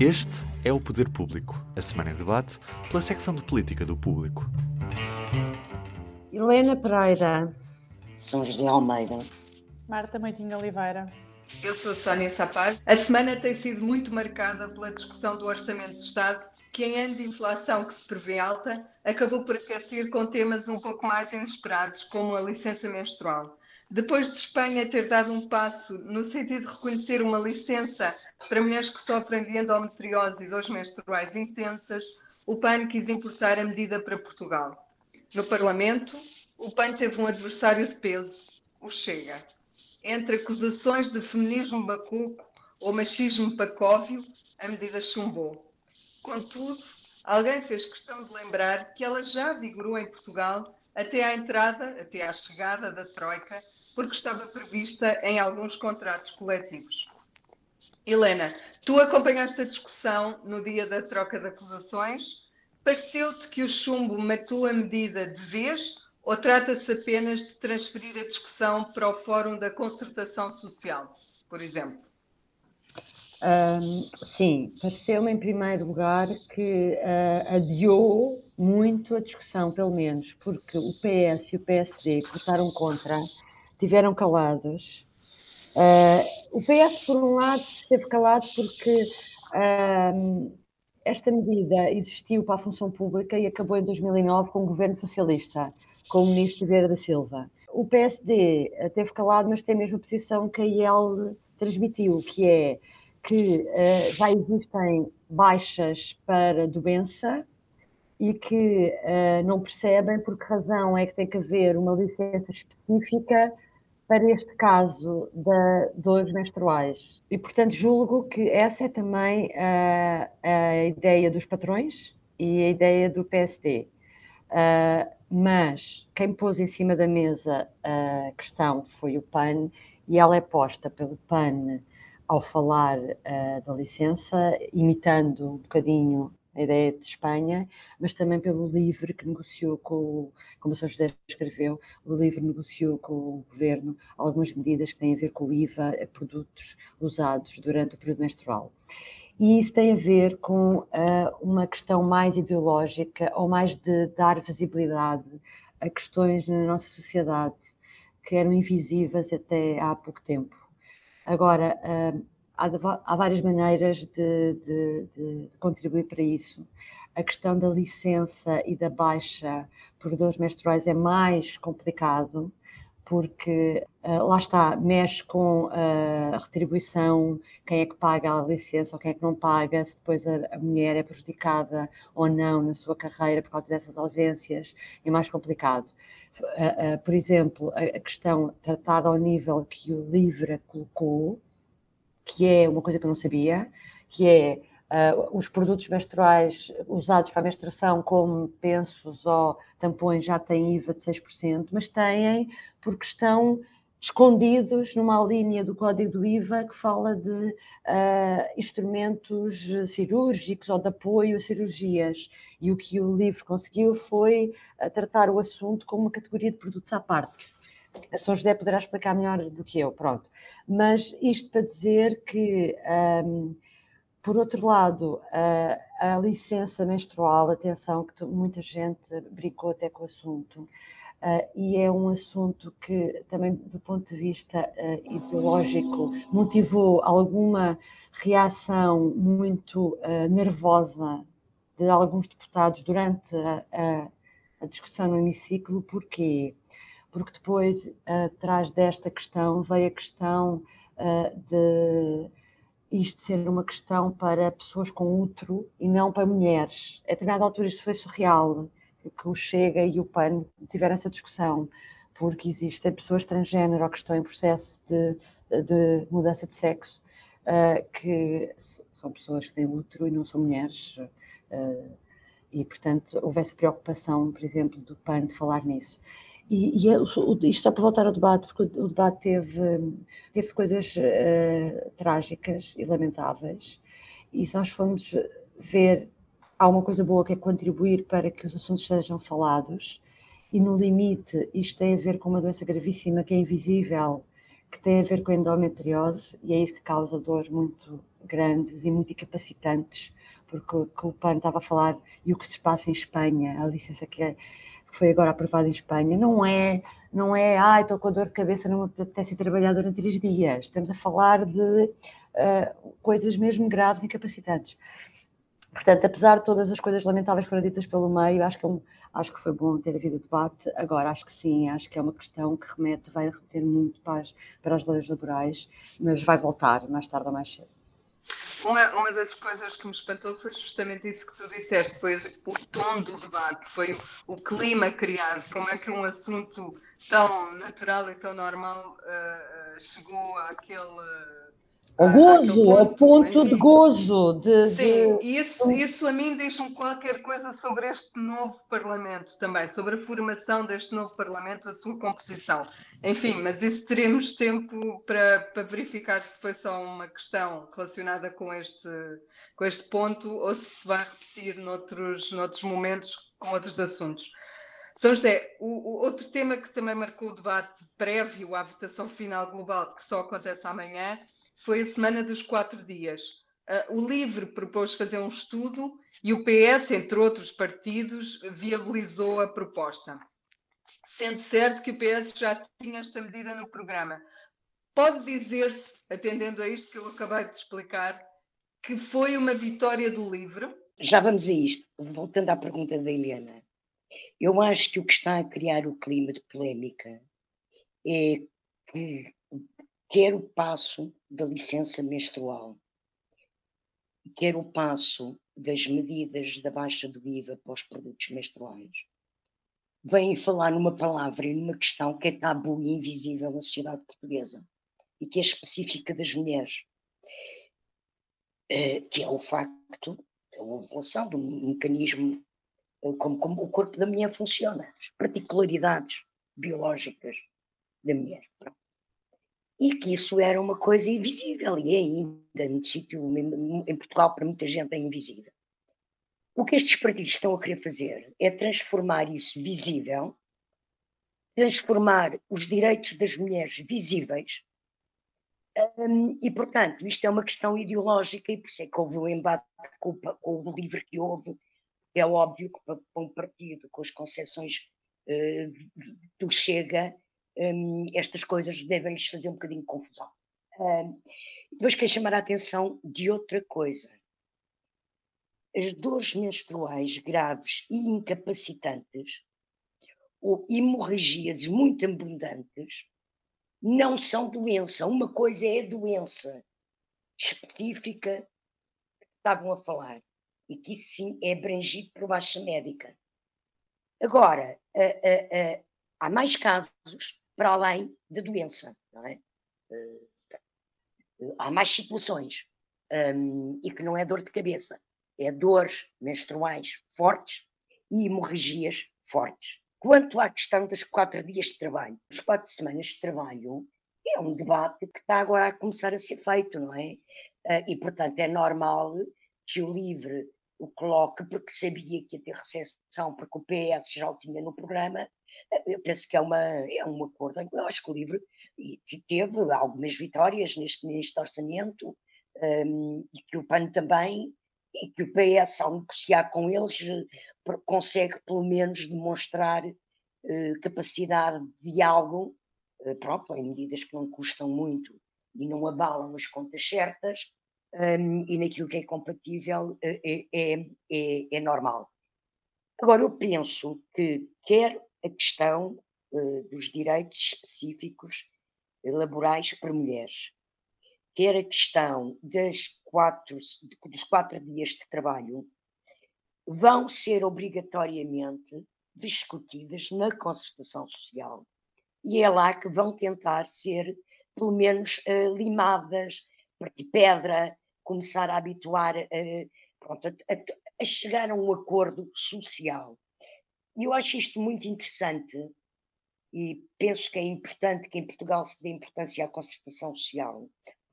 Este é o Poder Público, a semana em debate pela secção de política do Público. Helena Pereira. São José Almeida. Marta Moitinho Oliveira. Eu sou Sónia Sapar. A semana tem sido muito marcada pela discussão do Orçamento de Estado, que em ano de inflação que se prevê alta, acabou por aquecer com temas um pouco mais inesperados, como a licença menstrual. Depois de Espanha ter dado um passo no sentido de reconhecer uma licença para mulheres que sofrem de endometriose e dores menstruais intensas, o PAN quis importar a medida para Portugal. No Parlamento, o PAN teve um adversário de peso, o Chega. Entre acusações de feminismo bacuco ou machismo pacóvio, a medida chumbou. Contudo, alguém fez questão de lembrar que ela já vigorou em Portugal até à entrada, até à chegada da Troika, porque estava prevista em alguns contratos coletivos. Helena, tu acompanhaste a discussão no dia da troca de acusações. Pareceu-te que o chumbo matou a medida de vez ou trata-se apenas de transferir a discussão para o Fórum da Concertação Social, por exemplo? Um, sim, pareceu-me em primeiro lugar que uh, adiou muito a discussão, pelo menos, porque o PS e o PSD votaram contra tiveram calados. Uh, o PS, por um lado, esteve calado porque uh, esta medida existiu para a função pública e acabou em 2009 com o governo socialista, com o ministro Vieira da Silva. O PSD teve calado, mas tem a mesma posição que a IEL transmitiu, que é que uh, já existem baixas para doença e que uh, não percebem por que razão é que tem que haver uma licença específica para este caso da dores menstruais. E, portanto, julgo que essa é também a, a ideia dos patrões e a ideia do PSD. Uh, mas quem pôs em cima da mesa a questão foi o PAN e ela é posta pelo PAN ao falar uh, da licença, imitando um bocadinho a ideia de Espanha, mas também pelo livro que negociou com, como São José escreveu, o livro negociou com o governo algumas medidas que têm a ver com o IVA a produtos usados durante o período menstrual. E isso tem a ver com uh, uma questão mais ideológica ou mais de dar visibilidade a questões na nossa sociedade que eram invisíveis até há pouco tempo. Agora, uh, há, há várias maneiras de, de, de, contribuir para isso. A questão da licença e da baixa por dores menstruais é mais complicado, porque uh, lá está, mexe com a retribuição, quem é que paga a licença ou quem é que não paga, se depois a, a mulher é prejudicada ou não na sua carreira por causa dessas ausências, é mais complicado. Uh, uh, por exemplo, a, a, questão tratada ao nível que o LIVRE colocou, que é uma coisa que eu não sabia, que é uh, os produtos menstruais usados para a menstruação, como pensos ou tampões, já têm IVA de 6%, mas têm porque estão escondidos numa linha do código do IVA que fala de uh, instrumentos cirúrgicos ou de apoio a cirurgias. E o que o livro conseguiu foi uh, tratar o assunto como uma categoria de produtos à parte a São José poderá explicar melhor do que eu, pronto. Mas isto para dizer que, um, por outro lado, a, a, licença menstrual, atenção, que muita gente brincou até com o assunto, uh, e é um assunto que também, do ponto de vista uh, ideológico, motivou alguma reação muito uh, nervosa de alguns deputados durante a, a, a discussão no hemiciclo, porque porque depois, atrás desta questão, veio a questão uh, de isto ser uma questão para pessoas com útero e não para mulheres. A determinada altura isto foi surreal, que o Chega e o PAN tiveram essa discussão, porque existem pessoas transgênero que estão em processo de, de mudança de sexo, uh, que são pessoas que têm útero e não são mulheres. E, portanto, houve essa preocupação, por exemplo, do PAN de falar nisso. E, e é isto só para voltar ao debate, porque o debate teve, teve coisas uh, trágicas e lamentáveis, e se nós formos ver, há uma coisa boa que é contribuir para que os assuntos sejam falados, e no limite isto tem a ver com uma doença gravíssima que é invisível, que tem a ver com a endometriose e é isso que causa dores muito grandes e muito incapacitantes, porque o que o PAN estava a falar e o que se passa em Espanha, a licença que, é, foi agora aprovada em Espanha, não é, não é, ai, ah, estou com dor de cabeça, não me apetece trabalhar durante três dias. Estamos a falar de uh, coisas mesmo graves, incapacitantes. Portanto, apesar de todas as coisas lamentáveis que foram ditas pelo meio, acho que, é um, acho que foi bom ter havido o debate. Agora, acho que sim, acho que é uma questão que remete, vai remeter muito para as, para as leis laborais, mas vai voltar mais tarde ou mais cedo. Uma, uma das coisas que me espantou foi justamente isso que tu disseste, foi o tom do debate, foi o, clima criado, como é que um assunto tão natural e tão normal uh, chegou àquele o ah, gozo, o ponto de gozo. De, Sim, de... Isso, isso a mim diz-me qualquer coisa sobre este novo Parlamento também, sobre a formação deste novo Parlamento, a sua composição. Enfim, mas isso teremos tempo para, para verificar se foi só uma questão relacionada com este, com este ponto ou se vai repetir noutros, noutros momentos com outros assuntos. São José, o, o, outro tema que também marcou o debate prévio à votação final global, que só acontece amanhã, foi a semana dos quatro dias. Uh, o LIVRE propôs fazer um estudo e o PS, entre outros partidos, viabilizou a proposta. Sendo certo que o PS já tinha esta medida no programa. Pode dizer-se, atendendo a isto que eu acabei de explicar, que foi uma vitória do LIVRE? Já vamos a isto. Voltando à pergunta da Helena. Eu acho que o que está a criar o clima de polémica é que quer o passo da licença menstrual, quer o passo das medidas da baixa do IVA para os produtos menstruais, vêm falar numa palavra e numa questão que é tabu e invisível na sociedade portuguesa e que é específica das mulheres, eh, que é o facto da ovulação, do mecanismo eh, como, como o corpo da mulher funciona, as particularidades biológicas da mulher. E que isso era uma coisa invisível, e é ainda no sítio, em Portugal, para muita gente é invisível. O que estes partidos estão a querer fazer é transformar isso visível, transformar os direitos das mulheres visíveis, um, e, portanto, isto é uma questão ideológica, e por isso é que houve um embate com, com o livro que houve. É óbvio que para, um partido com as concessões uh, do Chega, um, estas coisas devem-lhes fazer um bocadinho de confusão. Um, depois quero chamar a atenção de outra coisa. As dores menstruais graves e incapacitantes, ou hemorragias muito abundantes, não são doença. Uma coisa é a doença específica que estavam a falar, e que isso sim é abrangido por baixa médica. Agora, há mais casos para além da doença, não é? Uh, há mais situações um, e que não é dor de cabeça, é dores menstruais fortes e hemorragias fortes. Quanto à questão dos quatro dias de trabalho, as quatro semanas de trabalho, é um debate que está agora a começar a ser feito, não é? Uh, e, portanto, é normal que o LIVRE o coloque, porque sabia que ia ter recessão, porque o PS já o tinha no programa, eu penso que é, uma, é um acordo. Eu acho que o livro teve algumas vitórias neste, neste orçamento um, e que o PAN também, e que o PS, ao negociar com eles, consegue pelo menos demonstrar uh, capacidade de diálogo, uh, pronto, em medidas que não custam muito e não abalam as contas certas, um, e naquilo que é compatível uh, é, é, é normal. Agora, eu penso que quer a questão uh, dos direitos específicos laborais para mulheres, quer a questão das quatro, dos quatro dias de trabalho, vão ser obrigatoriamente discutidas na concertação social e é lá que vão tentar ser, pelo menos, uh, limadas, partir pedra, começar a habituar uh, pronto, a, a, a chegar a um acordo social. E eu acho isto muito interessante e penso que é importante que em Portugal se dê importância à concertação social.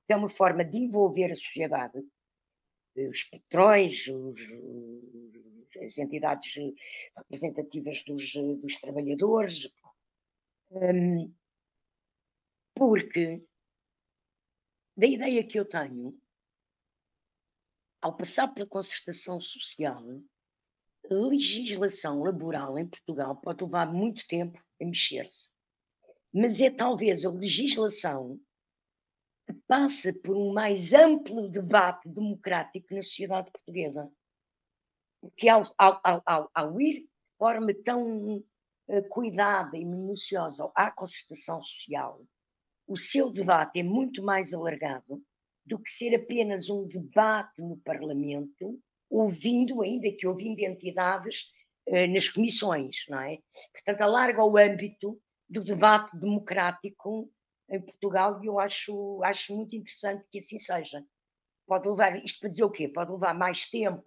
É uma forma de envolver a sociedade, os patrões, os, as entidades representativas dos, dos trabalhadores, hum, porque da ideia que eu tenho, ao passar pela concertação social, a legislação laboral em Portugal pode levar muito tempo a mexer-se. Mas é talvez a legislação que passa por um mais amplo debate democrático na sociedade portuguesa. Porque ao, ao, ao, ao ir de forma tão uh, cuidada e minuciosa à concertação social, o seu debate é muito mais alargado do que ser apenas um debate no Parlamento, ouvindo, ainda que ouvindo entidades uh, nas comissões, não é? Portanto, alarga o âmbito do debate democrático em Portugal e eu acho, acho muito interessante que assim seja. Pode levar, isto para dizer o quê? Pode levar mais tempo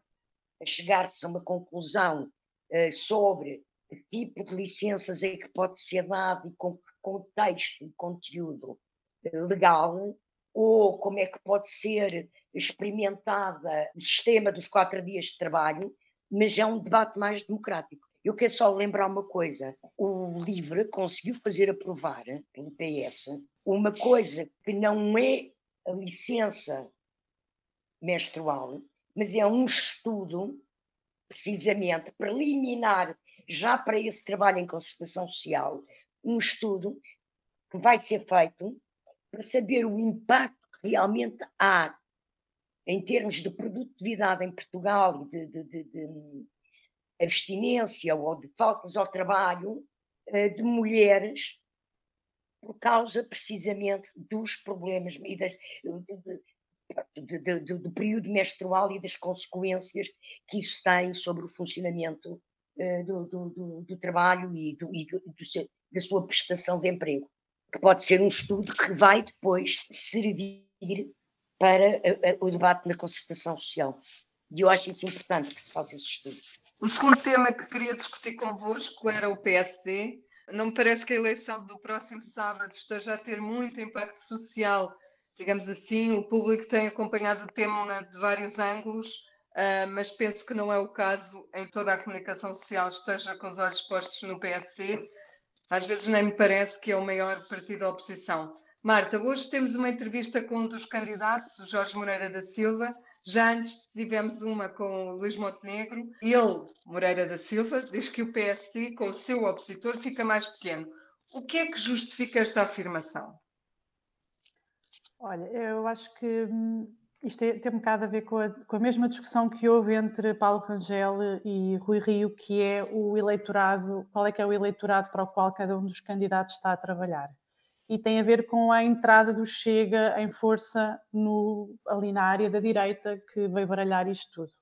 a chegar-se a uma conclusão uh, sobre que tipo de licenças é que pode ser dado e com que contexto e conteúdo uh, legal, ou como é que pode ser experimentada o sistema dos quatro dias de trabalho, mas é um debate mais democrático. Eu quero só lembrar uma coisa: o LIVRE conseguiu fazer aprovar pelo PS uma coisa que não é a licença menstrual, mas é um estudo, precisamente preliminar, já para esse trabalho em concertação social, um estudo que vai ser feito para saber o impacto que realmente há em termos de produtividade em Portugal de, de, de, de abstinência ou de faltas ao trabalho eh, de mulheres por causa precisamente dos problemas e das, do período menstrual e das consequências que isso tem sobre o funcionamento uh, do, do, do, trabalho e, do, e seu, da sua prestação de emprego. Que pode ser um estudo que vai depois servir para o debate na concertação social. E eu acho isso importante que se faça esse estudo. O segundo tema que queria discutir convosco era o PSD. Não me parece que a eleição do próximo sábado esteja a ter muito impacto social, digamos assim. O público tem acompanhado o tema de vários ângulos, uh, mas penso que não é o caso em toda a comunicação social esteja com os olhos postos no PSD. Às vezes nem me parece que é o maior partido da oposição. Marta, hoje temos uma entrevista com um dos candidatos, o Jorge Moreira da Silva, já antes tivemos uma com o Luís Montenegro. Ele, Moreira da Silva, diz que o PSD, com o seu opositor, fica mais pequeno. O que é que justifica esta afirmação? Olha, eu acho que hum, isto tem, tem um bocado a ver com a, com a, mesma discussão que houve entre Paulo Rangel e Rui Rio, que é o eleitorado, qual é que é o eleitorado para o qual cada um dos candidatos está a trabalhar e tem a ver com a entrada do Chega em força no, ali na área da direita que veio baralhar isto tudo.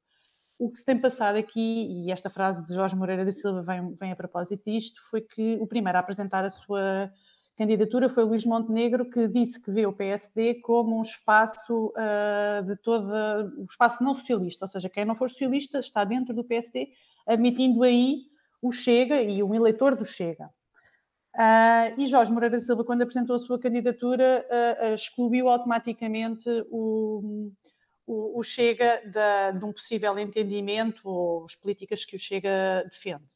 O que se tem passado aqui, e esta frase de Jorge Moreira da Silva vem, vem a propósito disto, foi que o primeiro a apresentar a sua candidatura foi Luís Montenegro, que disse que vê o PSD como um espaço uh, de toda. um espaço não socialista, ou seja, quem não for socialista está dentro do PSD, admitindo aí o Chega e um eleitor do Chega. Uh, e Jorge Moreira Silva, quando apresentou a sua candidatura, uh, uh, excluiu automaticamente o, o, o Chega de um possível entendimento ou as políticas que o Chega defende.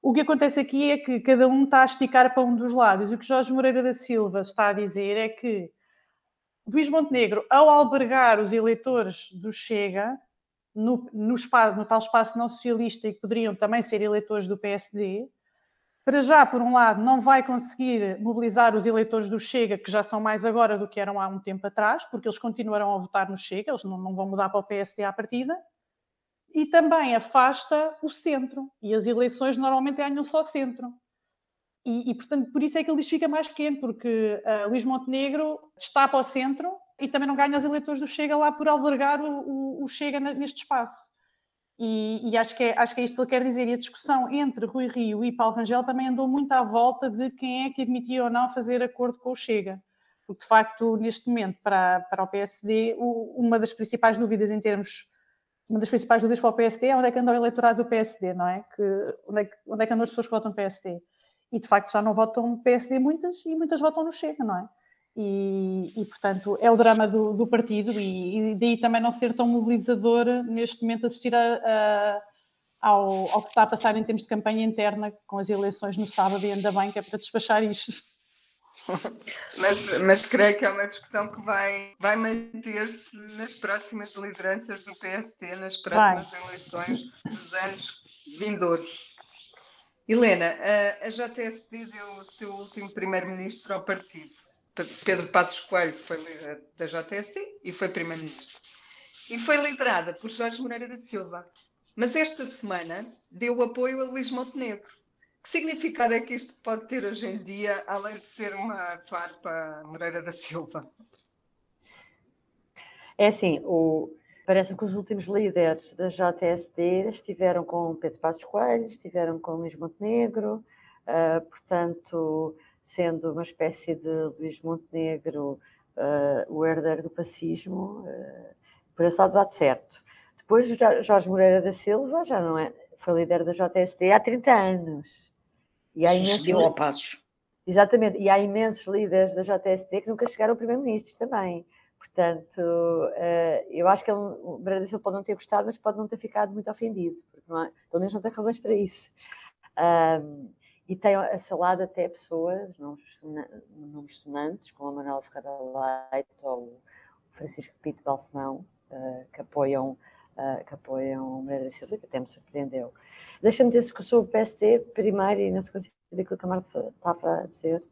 O que acontece aqui é que cada um está a esticar para um dos lados. E o que Jorge Moreira da Silva está a dizer é que Luís Montenegro, ao albergar os eleitores do Chega, no, no, espaço, no tal espaço não socialista e que poderiam também ser eleitores do PSD, para já, por um lado, não vai conseguir mobilizar os eleitores do Chega, que já são mais agora do que eram há um tempo atrás, porque eles continuarão a votar no Chega, eles não, não vão mudar para o PSD à partida. E também afasta o centro. E as eleições normalmente ganham só centro. E, e, portanto, por isso é que ele diz fica mais pequeno, porque uh, Luís Montenegro está para o centro e também não ganha os eleitores do Chega lá por albergar o, o, o Chega neste espaço. E, e, acho, que é, acho que é isto que ele quer dizer. E a discussão entre Rui Rio e Paulo Rangel também andou muito à volta de quem é que admitia ou não fazer acordo com o Chega. Porque, de facto, neste momento, para, para o PSD, o, uma das principais dúvidas em termos. Uma das principais dúvidas para o PSD é onde é que anda o eleitorado do PSD, não é? Que, onde, é que, onde é que andam as pessoas que votam PSD? E, de facto, já não votam PSD muitas e muitas votam no Chega, não é? E, e, portanto, é o drama do, do partido e, e, daí também não ser tão mobilizador neste momento assistir a, a, ao, ao, que está a passar em termos de campanha interna com as eleições no sábado e ainda bem que é para despachar isto. mas, mas creio que é uma discussão que vai, vai manter-se nas próximas lideranças do PST, nas próximas vai. eleições dos anos vindouros. Helena, a, a JSD deu o seu último primeiro-ministro ao partido. Pedro Passos Coelho foi líder da JSD e foi primeiro-ministro. E foi liderada por Jorge Moreira da Silva. Mas esta semana deu apoio a Luís Montenegro. Que significado é que isto pode ter hoje em dia, além de ser uma farpa Moreira da Silva? É assim, o, Parece que os últimos líderes da JSD estiveram com Pedro Passos Coelho, estiveram com Luís Montenegro, uh, portanto, sendo uma espécie de Luís Montenegro uh, o herdeiro do pacismo, uh, por esse lado bate certo. Depois Jorge Moreira da Silva já não é, foi líder da JSD há 30 anos. E há imensos, ao. Exatamente, e há imensos líderes da JSD que nunca chegaram a primeiro-ministros também. Portanto, uh, eu acho que ele, o Brasil Silva pode não ter gostado, mas pode não ter ficado muito ofendido, porque não há, pelo menos não tem razões para isso. Um, e tem a seu lado até pessoas, nomes, sonantes, como a Manuela Ferreira Leite ou o Francisco Pinto Balsemão, uh, que apoiam uh, que apoiam Moreira da Silva, que até me surpreendeu. Deixa-me dizer que sou o PST, primeiro, e na sequência daquilo que a Marta estava a dizer,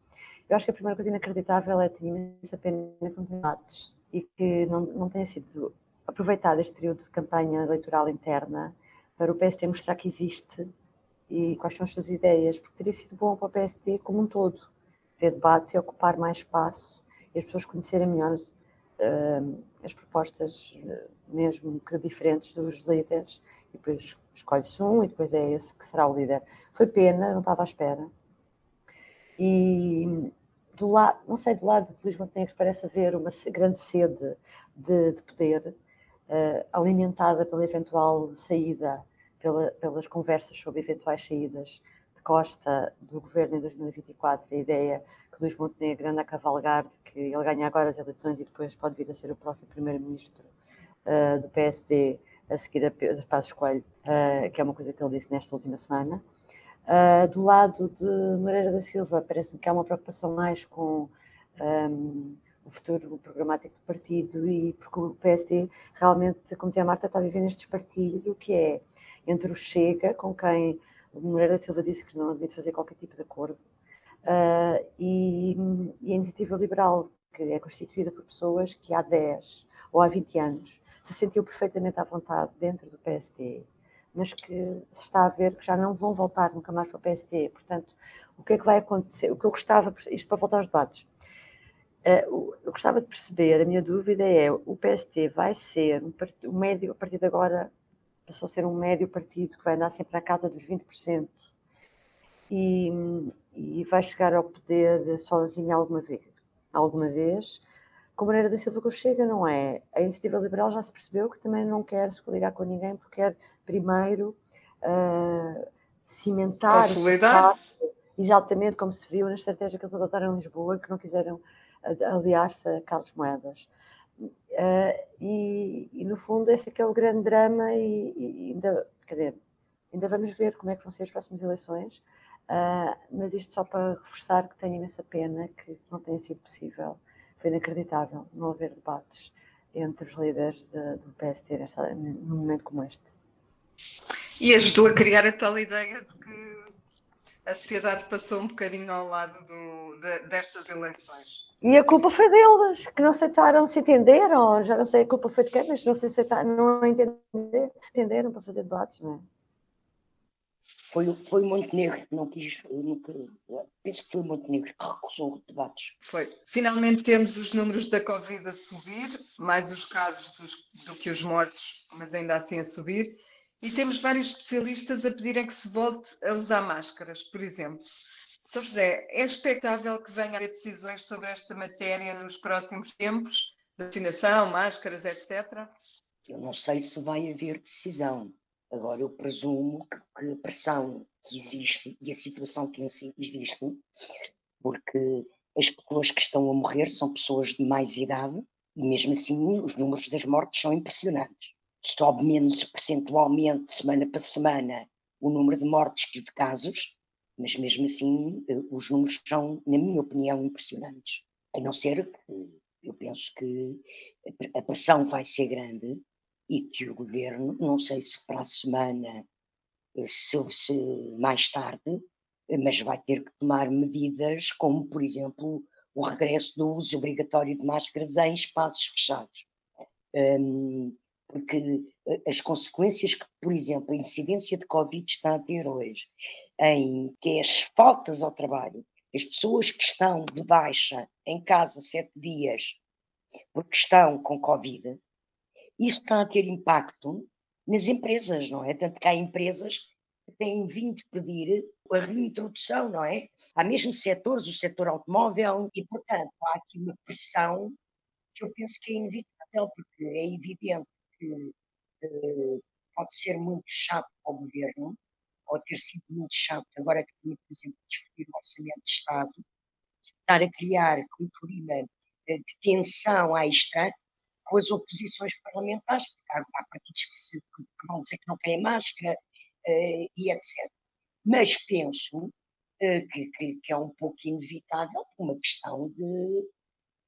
eu acho que a primeira coisa inacreditável é ter imensa pena com debates e que não, não tenha sido aproveitado este período de campanha eleitoral interna para o PST mostrar que existe e quais são as suas ideias, porque teria sido bom para o PST como um todo, ver debates e ocupar mais espaço e as pessoas conhecerem melhor uh, as propostas, uh, mesmo que diferentes dos líderes, e depois escolhe-se um e depois é esse que será o líder. Foi pena, não estava à espera. E, do lado, não sei, do lado de Luís Montenegro parece haver uma grande sede de, de poder, uh, alimentada pela eventual saída, pela, pelas conversas sobre eventuais saídas de Costa do governo em 2024, a ideia que Luís Montenegro anda a cavalgar de que ele ganha agora as eleições e depois pode vir a ser o próximo primeiro-ministro uh, do PSD a seguir a Pedro Passos Coelho, uh, que é uma coisa que ele disse nesta última semana. Uh, do lado de Moreira da Silva, parece-me que há uma preocupação mais com um, o futuro programático do partido e porque o PSD realmente, como dizia a Marta, está a viver neste espartilho que é entre o Chega, com quem Moreira Silva disse que não admite fazer qualquer tipo de acordo, uh, e, e, a Iniciativa Liberal, que é constituída por pessoas que há 10 ou há 20 anos se sentiu perfeitamente à vontade dentro do PSD mas que se está a ver que já não vão voltar nunca mais para o PST. Portanto, o que é que vai acontecer? O que eu gostava, isto para voltar aos debates, uh, eu gostava de perceber, a minha dúvida é, o PST vai ser um, um médio, a partir de agora, passou a ser um médio partido que vai andar sempre na casa dos 20%, e, e vai chegar ao poder sozinho alguma vez, alguma vez com Moreira da Silva que chega, não é? A iniciativa liberal já se percebeu que também não quer se coligar com ninguém porque quer primeiro uh, cimentar o espaço, exatamente como se viu na estratégia que eles adotaram em Lisboa, que não quiseram aliar-se a Carlos Moedas. Uh, e, e, no fundo esse é que é o grande drama e, e, ainda, quer dizer, ainda vamos ver como é que vão ser as próximas eleições, uh, mas isto só para reforçar que tenho imensa pena que não tenha sido possível foi inacreditável não haver debates entre os líderes de, do PST nesta, num momento como este. E ajudou a criar a tal ideia de que a sociedade passou um bocadinho ao lado do, de, destas eleições. E a culpa foi deles, que não aceitaram, se entenderam, já não sei a culpa foi de quem, mas não se aceitaram, não entenderam, entenderam para fazer debates, não é? Foi, foi Montenegro que não quis, nunca, penso que foi Montenegro que recusou debates. Foi. Finalmente temos os números da Covid a subir, mais os casos dos, do que os mortos, mas ainda assim a subir. E temos vários especialistas a pedirem que se volte a usar máscaras, por exemplo. Sr. José, é expectável que venha a haver decisões sobre esta matéria nos próximos tempos? Vacinação, máscaras, etc? Eu não sei se vai haver decisão. Agora, eu presumo que, a pressão que existe e a situação que existe, porque as pessoas que estão a morrer são pessoas de mais idade e, mesmo assim, os números das mortes são impressionantes. Sobe menos percentualmente, semana para semana, o número de mortes que o de casos, mas mesmo assim eh, os números são, na minha opinião, impressionantes. A não ser que eu penso que a pressão vai ser grande e que o governo, não sei se para a semana, eh, se, se mais tarde, eh, mas vai ter que tomar medidas como, por exemplo, o regresso do uso obrigatório de máscaras em espaços fechados. Um, porque as consequências que, por exemplo, a incidência de Covid está a ter hoje em que as faltas ao trabalho, as pessoas que estão de baixa em casa sete dias porque estão com Covid, isso está a ter impacto nas empresas, não é? Tanto que há empresas que têm vindo pedir a reintrodução, não é? Há mesmo setores, o setor automóvel, e portanto há aqui uma pressão que eu penso que é inevitável, porque é evidente que uh, pode ser muito chato para o governo, ou ter sido muito chato, agora que tinha, por exemplo, discutir o orçamento de Estado, estar a criar um clima eh, de tensão extra com as oposições parlamentares, porque há, partidos que, se, que, vão dizer que não querem máscara uh, e etc. Mas penso uh, que, que, que, é um pouco inevitável uma questão de,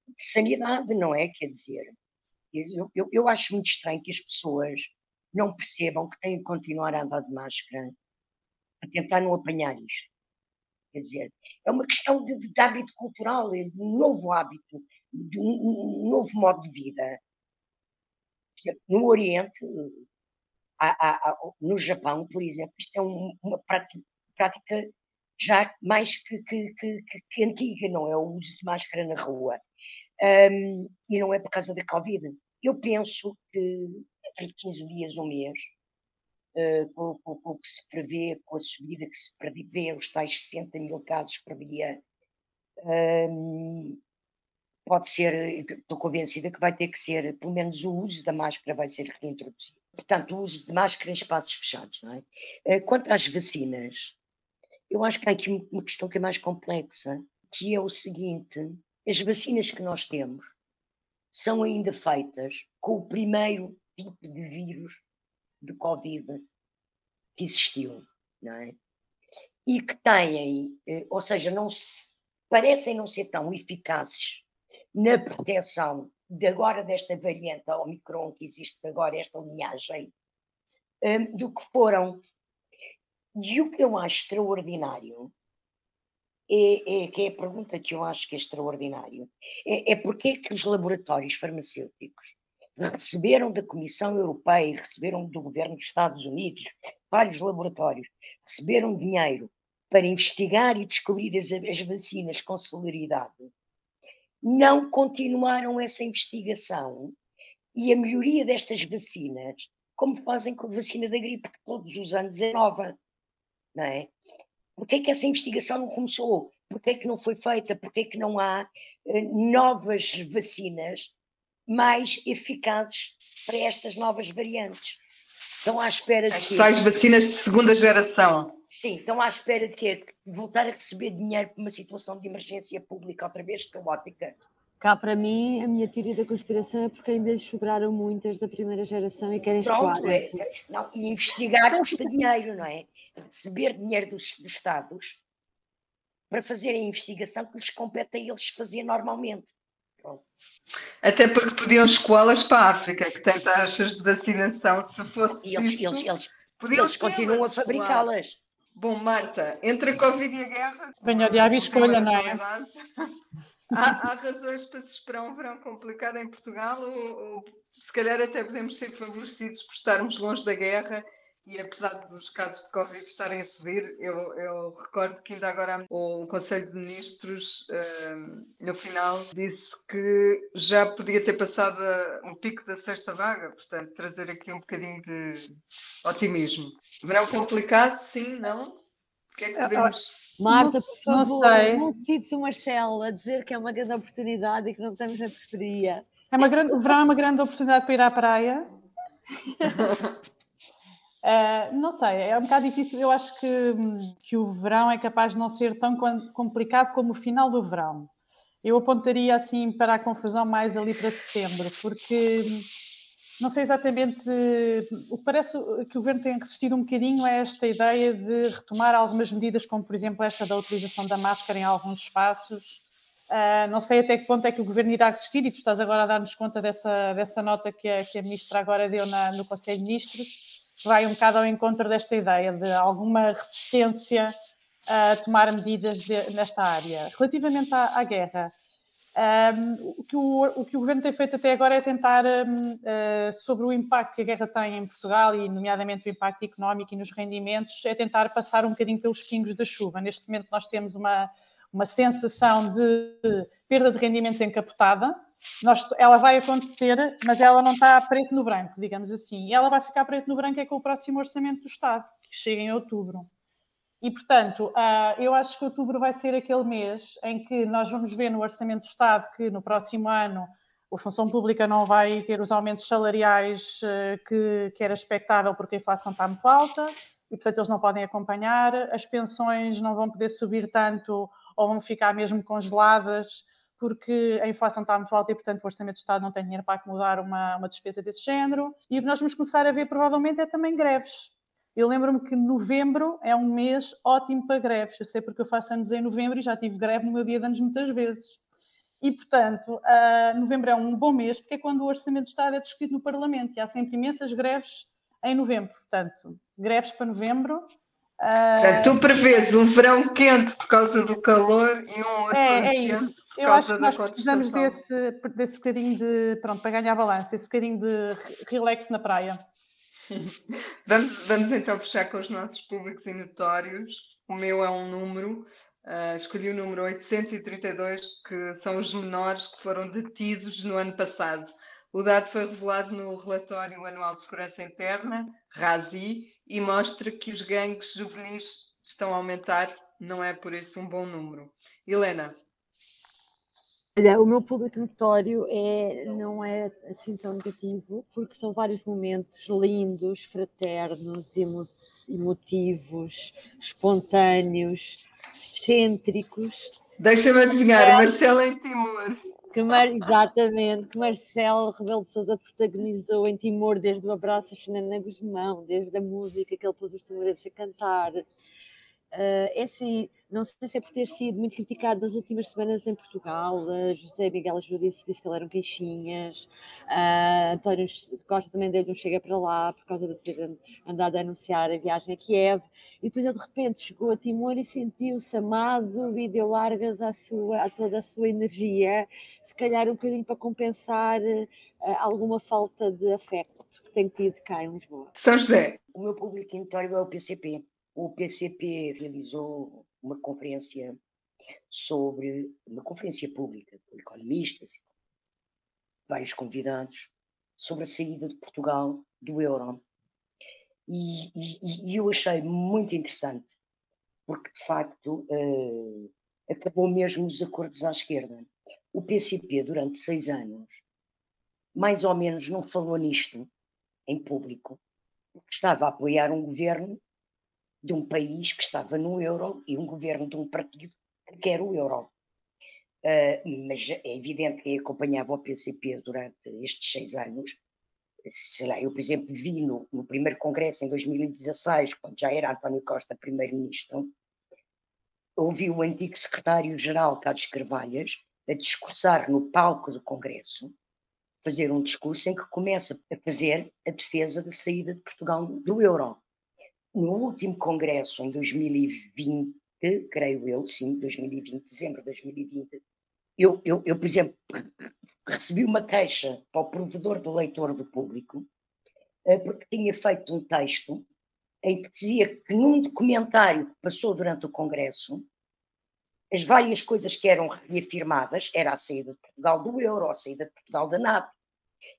de sanidade, não é? Quer dizer, eu, eu, eu acho muito estranho que as pessoas não percebam que têm de continuar a andar de máscara a tentar não apanhar isto. Quer dizer, é uma questão de, de hábito cultural, de um novo hábito, de um, um novo modo de vida. No Oriente, no Japão, por exemplo, isto é um, uma prática, prática, já mais que, que, que, que, antiga, não é? O uso de máscara na rua. Um, e não é por causa da Covid. Eu penso que entre 15 dias, um mês, uh, com, com, com, o que se prevê, com a subida que se prevê, os tais 60 mil casos por dia, um, pode ser, estou convencida que vai ter que ser, pelo menos o uso da máscara vai ser reintroduzido. Portanto, o uso de máscara em espaços fechados. Não é? Uh, quanto às vacinas, eu acho que há aqui uma questão que é mais complexa, que é o seguinte: as vacinas que nós temos são ainda feitas com o primeiro tipo de vírus de Covid que existiu, não é? E que têm, eh, ou seja, não se, parecem não ser tão eficazes na proteção de agora desta variante Omicron que existe agora, esta linhagem, um, do que foram. E o que eu acho extraordinário é, é, que é a pergunta que eu acho que é extraordinário, é, é porque é que os laboratórios farmacêuticos receberam da Comissão Europeia e receberam do governo dos Estados Unidos, vários laboratórios, receberam dinheiro para investigar e descobrir as, as vacinas com celeridade, não continuaram essa investigação e a melhoria destas vacinas, como fazem com a vacina da gripe, que todos os anos é nova, não é? Porquê é que essa investigação não começou? Porquê é que não foi feita? Porquê é que não há uh, novas vacinas mais eficazes para estas novas variantes. Estão à espera de que. Tais vacinas de segunda geração. Sim, estão à espera de quê? De voltar a receber dinheiro por uma situação de emergência pública outra vez caótica. Cá para mim, a minha teoria da conspiração é porque ainda sobraram muitas da primeira geração e querem Pronto, é, não, E investigaram este dinheiro, não é? Receber dinheiro dos, dos Estados para fazerem a investigação que lhes compete a eles fazer normalmente. Até porque podiam escolas para a África, que tem taxas de vacinação, se fosse. E eles, isso, eles, eles, eles continuam a fabricá-las. Bom, Marta, entre a Covid e a guerra. Venha de a escolha, não é? Há, há, razões para se esperar um verão complicado em Portugal, ou, ou se calhar até podemos ser favorecidos por estarmos longe da guerra e apesar dos casos de Covid estarem a subir, eu, eu recordo que ainda agora o Conselho de Ministros, uh, no final, disse que já podia ter passado um pico da sexta vaga, portanto, trazer aqui um bocadinho de otimismo. Verão complicado, sim, não? O que é que podemos. Marta, por favor, não, não cites o Marcelo a dizer que é uma grande oportunidade e que não estamos na periferia. É uma grande, o verão é uma grande oportunidade para ir à praia. Uh, não sei, é um bocado difícil. Eu acho que, que o verão é capaz de não ser tão complicado como o final do verão. Eu apontaria assim para a confusão mais ali para setembro, porque não sei exatamente. O que parece que o governo tem resistido um bocadinho é esta ideia de retomar algumas medidas, como por exemplo esta da utilização da máscara em alguns espaços. Uh, não sei até que ponto é que o governo irá resistir, e tu estás agora a dar-nos conta dessa, dessa nota que a, que a ministra agora deu na, no Conselho de Ministros, vai um bocado ao encontro desta ideia de alguma resistência a tomar medidas de, nesta área. Relativamente à, à guerra, um, o, que o, o, que o, governo tem feito até agora é tentar, um, uh, sobre o impacto que a guerra tem em Portugal, e nomeadamente o impacto económico e nos rendimentos, é tentar passar um bocadinho pelos pingos da chuva. Neste momento, nós temos uma, uma sensação de perda de rendimentos encapotada. Nós, ela vai acontecer, mas ela não está preto no branco, digamos assim. E ela vai ficar preto no branco é com o próximo orçamento do Estado, que chega em outubro. E, portanto, uh, eu acho que outubro vai ser aquele mês em que nós vamos ver no Orçamento do Estado que no próximo ano a função pública não vai ter os aumentos salariais uh, que, que era expectável porque a inflação está muito alta e, portanto, eles não podem acompanhar, as pensões não vão poder subir tanto ou vão ficar mesmo congeladas porque a inflação está muito alta e, portanto, o Orçamento do Estado não tem dinheiro para acomodar uma, uma despesa desse género. E o que nós vamos começar a ver, provavelmente, é também greves. Eu lembro-me que novembro é um mês ótimo para greves. Eu sei porque eu faço anos em novembro e já tive greve no meu dia de anos muitas vezes. E, portanto, uh, novembro é um bom mês porque é quando o Orçamento de Estado é discutido no Parlamento e há sempre imensas greves em novembro. Portanto, greves para novembro. Uh... Portanto, tu prevês um verão quente por causa do calor e um outro é, é isso. Eu acho que nós precisamos desse, desse bocadinho de, pronto, para ganhar balanço, esse bocadinho de relax na praia. vamos, vamos então fechar com os nossos públicos e notórios. O meu é um número, uh, escolhi o número 832, que são os menores que foram detidos no ano passado. O dado foi revelado no relatório anual de segurança interna, RASI, e mostra que os gangues juvenis estão a aumentar, não é por isso um bom número. Helena. Olha, o meu público notório é, não é assim tão negativo, porque são vários momentos lindos, fraternos, emotivos, espontâneos, excêntricos. Deixa-me adivinhar, é, Marcelo em Timor. Que Mar, exatamente, que Marcelo Rebelo de Sousa protagonizou em Timor, desde o abraço a Xanana Guzmão, desde a música que ele pôs os timorenses a cantar, Uh, é assim, não sei se é por ter sido muito criticado nas últimas semanas em Portugal. Uh, José Miguel Judice disse que ele eram queixinhas. Uh, António Costa também deu-lhe um chega para lá por causa de ter andado a anunciar a viagem a Kiev. E depois ele de repente chegou a Timor e sentiu-se amado e deu largas à, sua, a toda a sua energia, se calhar um bocadinho para compensar alguma falta de afeto que tem tido cá em Lisboa. São José. O meu público notório é o PCP o PCP realizou uma conferência sobre uma conferência pública com economistas, vários convidados, sobre a saída de Portugal do euro. E, e, e eu achei muito interessante, porque de facto uh, acabou mesmo os acordos à esquerda. O PCP, durante seis anos, mais ou menos não falou nisto em público, porque estava a apoiar um governo de um país que estava no euro e um governo de um partido que quer o euro. Uh, mas é evidente que acompanhava o PCP durante estes seis anos. Sei lá, eu, por exemplo, vi no, no primeiro congresso em 2016, quando já era António Costa primeiro-ministro, ouvi o antigo secretário-geral Carlos Carvalhas a discursar no palco do congresso, fazer um discurso em que começa a fazer a defesa da saída de Portugal do euro no último congresso, em 2020, creio eu, sim, 2020, dezembro de 2020, eu, eu, eu, por exemplo, recebi uma queixa para o provedor do leitor do público, eh, porque tinha feito um texto em que dizia que num documentário que passou durante o congresso, as várias coisas que eram reafirmadas era a saída de Portugal do euro, a saída de Portugal da NATO,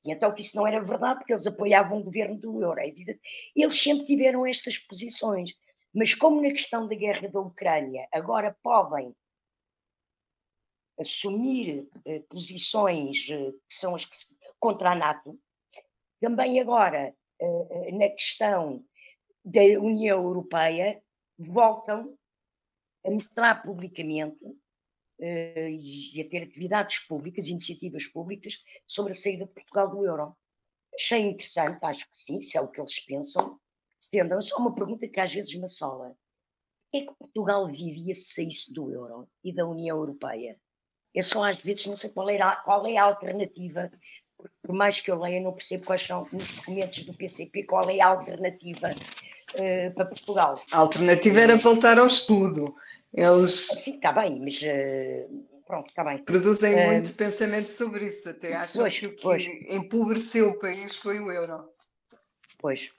e então que isso não era verdade, porque eles apoiavam o governo do euro. É. Eles sempre tiveram estas posições. Mas como na questão da guerra da Ucrânia agora podem assumir eh, posições eh, que são as que se, contra a NATO, também agora eh, na questão da União Europeia voltam a mostrar publicamente e a ter atividades públicas, iniciativas públicas sobre a saída de Portugal do euro. Achei interessante, acho que sim, se é o que eles pensam. Defendam. Só uma pergunta que às vezes me assola. É que Portugal vivia se saísse do euro e da União Europeia? Eu só às vezes não sei qual, era, qual é a alternativa, por mais que eu leia, não percebo quais são nos documentos do PCP, qual é a alternativa uh, para Portugal. A alternativa era voltar ao estudo. Eles. Sim, está bem, mas uh, pronto, está bem. Produzem uh, muito pensamento sobre isso, até acho pois, que o que pois. empobreceu o país foi o euro. Pois,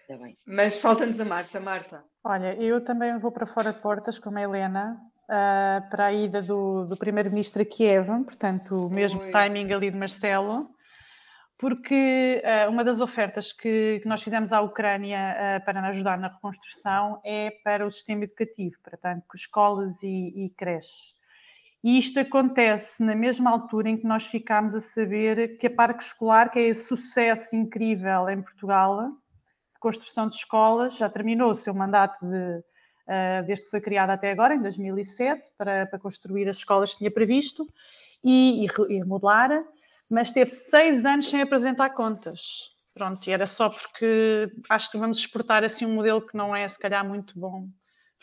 está bem. Mas falta-nos a Marta. Marta. Olha, eu também vou para fora de portas, como a Helena, uh, para a ida do, do primeiro-ministro a Kiev, portanto, o mesmo Oi. timing ali de Marcelo porque uh, uma das ofertas que, que, nós fizemos à Ucrânia uh, para ajudar na reconstrução é para o sistema educativo, portanto, escolas e, e creches. E isto acontece na mesma altura em que nós ficámos a saber que a Parque Escolar, que é esse sucesso incrível em Portugal, de construção de escolas, já terminou o seu mandato de, uh, desde que foi criado até agora, em 2007, para, para construir as escolas que tinha previsto e, e, e remodelar, mas teve seis anos sem apresentar contas. Pronto, e era só porque acho que vamos exportar assim um modelo que não é, se calhar, muito bom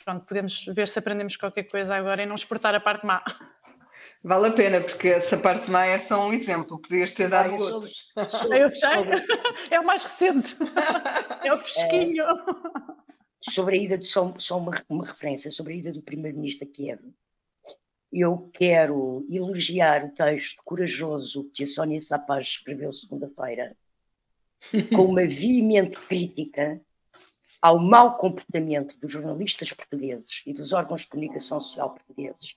pronto, podemos ver se aprendemos qualquer coisa agora e não exportar a parte má. Vale a pena, porque essa parte má é só um exemplo, podias ter dado ah, outros. Sou, eu sei, é o mais recente, é o fresquinho. É, sobre a ida, de, só, só uma, uma referência, sobre a ida do primeiro-ministro a Kiev. Eu quero elogiar o texto corajoso que a Sónia Sapaz escreveu segunda-feira, com uma veemente crítica ao mau comportamento dos jornalistas portugueses e dos órgãos de comunicação social portugueses,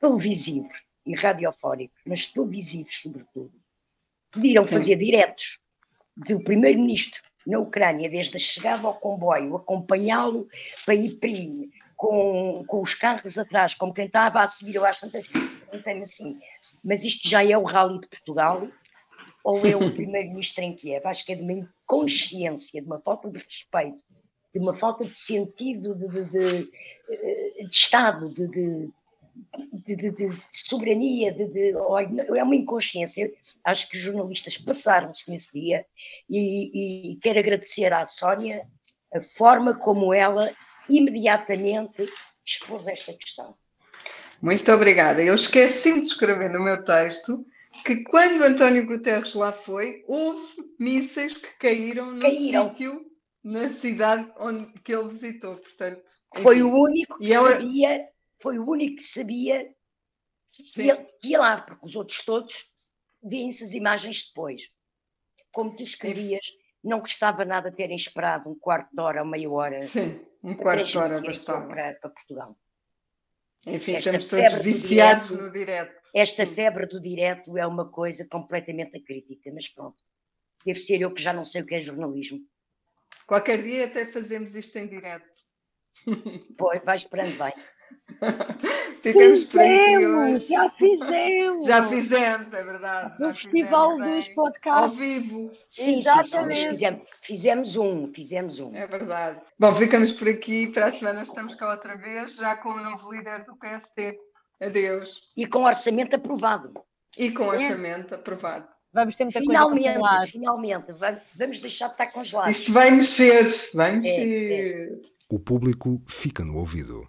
televisivos e radiofónicos, mas televisivos sobretudo, pediram fazer diretos do primeiro-ministro na Ucrânia, desde a chegada ao comboio, acompanhá-lo para ir com, com os carros atrás, como quem estava a seguir, eu acho tantas perguntei-me assim, mas isto já é o Rally de Portugal ou é o primeiro-ministro em Kiev? Acho que é de uma inconsciência, de uma falta de respeito de uma falta de sentido de, de, de, eh, de Estado, de, de, soberania, de, é uma inconsciência. Acho que os jornalistas passaram-se nesse dia e, e quero agradecer à Sónia a forma como ela imediatamente expôs esta questão. Muito obrigada. Eu esqueci de escrever no meu texto que quando António Guterres lá foi, houve mísseis que caíram no caíram. sítio na cidade onde que ele visitou, portanto. Foi o único que sabia, foi o único que sabia que ia, que ia, lá, porque os outros todos vêem-se as imagens depois. Como tu escrevias, não gostava nada de terem esperado um quarto de hora ou meia hora. Sim, um quarto de hora bastava. Para, para Portugal. Enfim, esta estamos todos viciados direto, no direto. Esta febre do direto é uma coisa completamente acrítica, mas pronto. Deve ser eu que já não sei o que é jornalismo. Qualquer dia até fazemos isto em direto. Pois, vai esperando bem. fizemos, já fizemos. Já fizemos, é verdade. No Festival dos Podcasts. Ao vivo. Sim, Exatamente. sim, sim fizemos, fizemos um, fizemos um. É verdade. Bom, ficamos por aqui. Para a semana estamos cá outra vez, já com o novo líder do PST. Adeus. E com orçamento aprovado. E com é. orçamento é. aprovado. Vamos ter muita finalmente, coisa Finalmente, vamos deixar de estar congelado. Isto vai mexer, vai mexer. É, é. O público fica no ouvido.